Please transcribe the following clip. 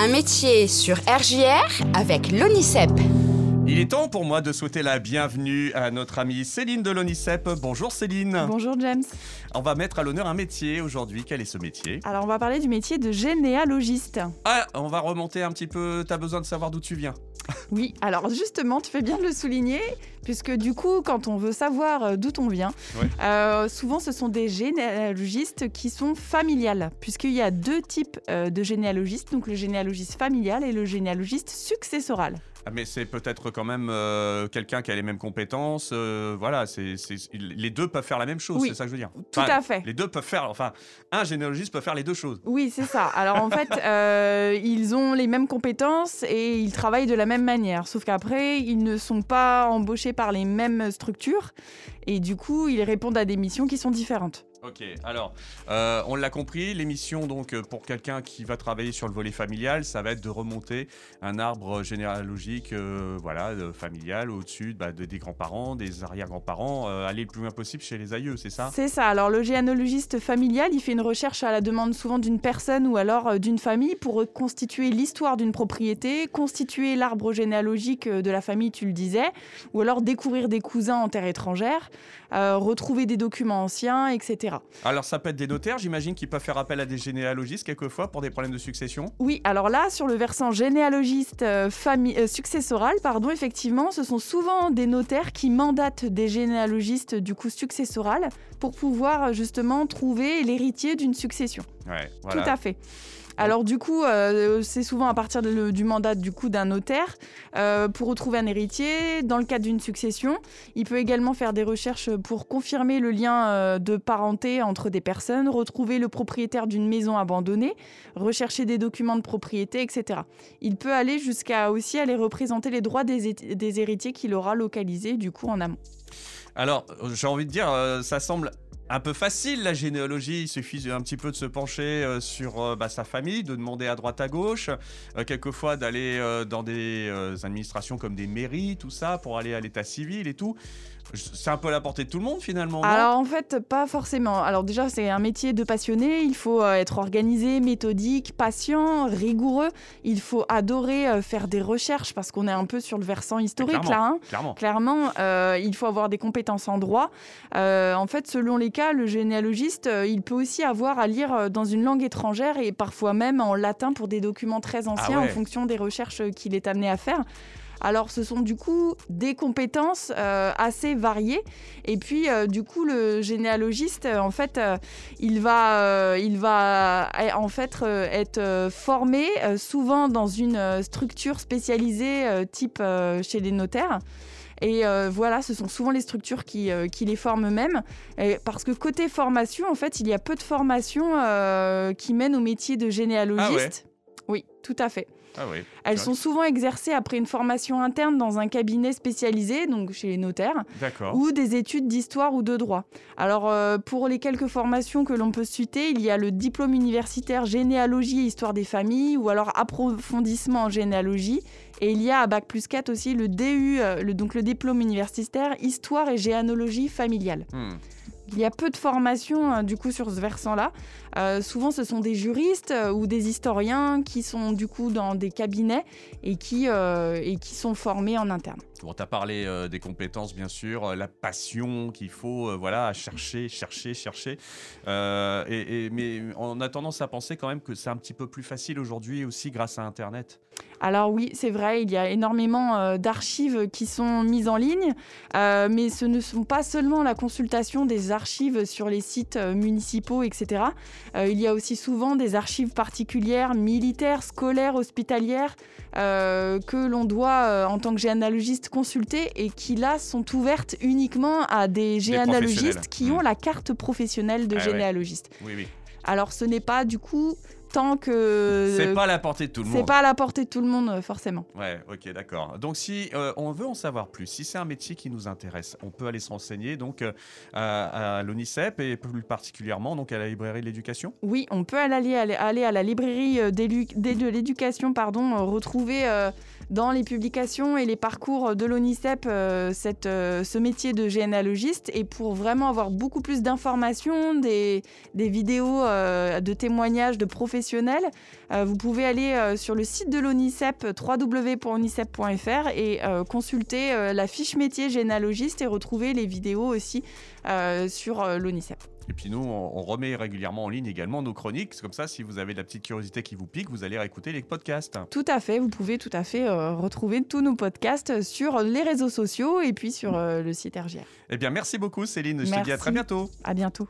Un métier sur RJR avec l'ONICEP. Il est temps pour moi de souhaiter la bienvenue à notre amie Céline de l'ONICEP. Bonjour Céline. Bonjour James. On va mettre à l'honneur un métier aujourd'hui. Quel est ce métier? Alors on va parler du métier de généalogiste. Ah, on va remonter un petit peu. T'as besoin de savoir d'où tu viens. Oui, alors justement, tu fais bien de le souligner, puisque du coup, quand on veut savoir euh, d'où on vient, Ouais. euh, souvent ce sont des généalogistes qui sont familiales, puisqu'il y a deux types euh, de généalogistes, donc le généalogiste familial et le généalogiste successoral. Ah, mais c'est peut-être quand même euh, quelqu'un qui a les mêmes compétences. euh, voilà, c'est, les deux peuvent faire la même chose, Oui, c'est ça que je veux dire. Tout à fait. Les deux peuvent faire. Enfin, un généalogiste peut faire les deux choses. Oui, c'est ça. Alors en fait, euh, ils ont les mêmes compétences et ils travaillent de la même manière. Sauf qu'après, ils ne sont pas embauchés par les mêmes structures et du coup, ils répondent à des missions qui sont différentes. Ok, alors, euh, on l'a compris, l'émission, donc, euh, pour quelqu'un qui va travailler sur le volet familial, ça va être de remonter un arbre généalogique, euh, voilà, familial, au-dessus bah, de- des grands-parents, des arrière-grands-parents, aller le plus loin possible chez les aïeux, c'est ça? C'est ça. Alors le généalogiste familial, il fait une recherche à la demande souvent d'une personne ou alors d'une famille pour reconstituer l'histoire d'une propriété, constituer l'arbre généalogique de la famille, tu le disais, ou alors découvrir des cousins en terre étrangère, retrouver des documents anciens, etc. Alors, ça peut être des notaires, j'imagine, qui peuvent faire appel à des généalogistes quelquefois pour des problèmes de succession? Oui, alors là, sur le versant généalogiste euh, euh, successoral, pardon, effectivement, ce sont souvent des notaires qui mandatent des généalogistes du coup successoral pour pouvoir justement trouver l'héritier d'une succession. Ouais, voilà. Tout à fait. Alors du coup, euh, c'est souvent à partir de le- du mandat du coup d'un notaire euh, pour retrouver un héritier dans le cadre d'une succession. Il peut également faire des recherches pour confirmer le lien euh, de parenté entre des personnes, retrouver le propriétaire d'une maison abandonnée, rechercher des documents de propriété, etc. Il peut aller jusqu'à aussi aller représenter les droits des, hé- des héritiers qu'il aura localisés du coup en amont. Alors, j'ai envie de dire, ça semble un peu facile la généalogie. Il suffit un petit peu de se pencher euh, sur euh, bah, sa famille, de demander à droite à gauche, euh, quelquefois d'aller euh, dans des euh, administrations comme des mairies, tout ça, pour aller à l'état civil et tout. C'est un peu à la portée de tout le monde finalement. Alors en fait, pas forcément. Alors déjà, c'est un métier de passionné. Il faut être organisé, méthodique, patient, rigoureux. Il faut adorer faire des recherches parce qu'on est un peu sur le versant historique clairement. là. hein. Clairement. Clairement, il faut avoir des compétences en droit. En fait, selon les cas, le généalogiste, euh, il peut aussi avoir à lire euh, dans une langue étrangère et parfois même en latin pour des documents très anciens Ah ouais. en fonction des recherches euh, qu'il est amené à faire. Alors, ce sont du coup des compétences euh, assez variées. Et puis, euh, du coup, le généalogiste, euh, en fait, il va, il va euh, en fait être formé souvent dans une structure spécialisée, type chez les notaires. Et euh, voilà, ce sont souvent les structures qui, euh, qui les forment eux-mêmes. Et Parce que côté formation, en fait, il y a peu de formations euh, qui mènent au métier de généalogiste. Oui, tout à fait. Ah oui. Elles sont souvent exercées après une formation interne dans un cabinet spécialisé, donc chez les notaires, ou des études d'histoire ou de droit. Alors, euh, pour les quelques formations que l'on peut citer, il y a le diplôme universitaire généalogie et histoire des familles, ou alors approfondissement en généalogie. Et il y a à Bac plus 4 aussi le DU, euh, le, donc le diplôme universitaire histoire et généalogie familiale. Hmm. Il y a peu de formations euh, du coup sur ce versant-là. Euh, souvent, ce sont des juristes euh, ou des historiens qui sont du coup dans des cabinets et qui, et qui sont formés en interne. Bon, tu as parlé des compétences, bien sûr, la passion qu'il faut, voilà, chercher, chercher, chercher. Et- mais on a tendance à penser quand même que c'est un petit peu plus facile aujourd'hui aussi grâce à Internet. Alors oui, c'est vrai, il y a énormément euh, d'archives qui sont mises en ligne, euh, mais ce ne sont pas seulement la consultation des archives sur les sites euh, municipaux, etc. Euh, il y a aussi souvent des archives particulières, militaires, scolaires, hospitalières, euh, que l'on doit, en tant que généalogiste, consulter et qui, là, sont ouvertes uniquement à des généalogistes professionnels. qui ont la carte professionnelle de Ah ouais. généalogiste. Oui, oui. Alors ce n'est pas, du coup, tant que... c'est pas à la portée de tout le Euh, C'est monde. pas à la portée de tout le monde, euh, forcément. Ouais, ok, d'accord. Donc, si euh, on veut en savoir plus, si c'est un métier qui nous intéresse, on peut aller se renseigner donc euh, à, à l'ONICEP et plus particulièrement donc à la librairie de l'éducation. Oui, on peut aller, aller, aller à la librairie euh, de l'éducation, pardon, euh, retrouver euh, dans les publications et les parcours de l'ONICEP euh, cette, euh, ce métier de généalogiste. Et pour vraiment avoir beaucoup plus d'informations, des, des vidéos euh, de témoignages de professionnels professionnels, euh, vous pouvez aller euh, sur le site de l'ONICEP, www.onicep.fr, et euh, consulter euh, la fiche métier généalogiste et retrouver les vidéos aussi euh, sur euh, l'ONICEP. Et puis nous, on, remet régulièrement en ligne également nos chroniques. C'est comme ça, si vous avez de la petite curiosité qui vous pique, vous allez réécouter les podcasts. Tout à fait, vous pouvez tout à fait euh, retrouver tous nos podcasts sur les réseaux sociaux et puis sur euh, le site RGR. Eh bien, merci beaucoup Céline. Je te dis à Merci. très bientôt. À bientôt.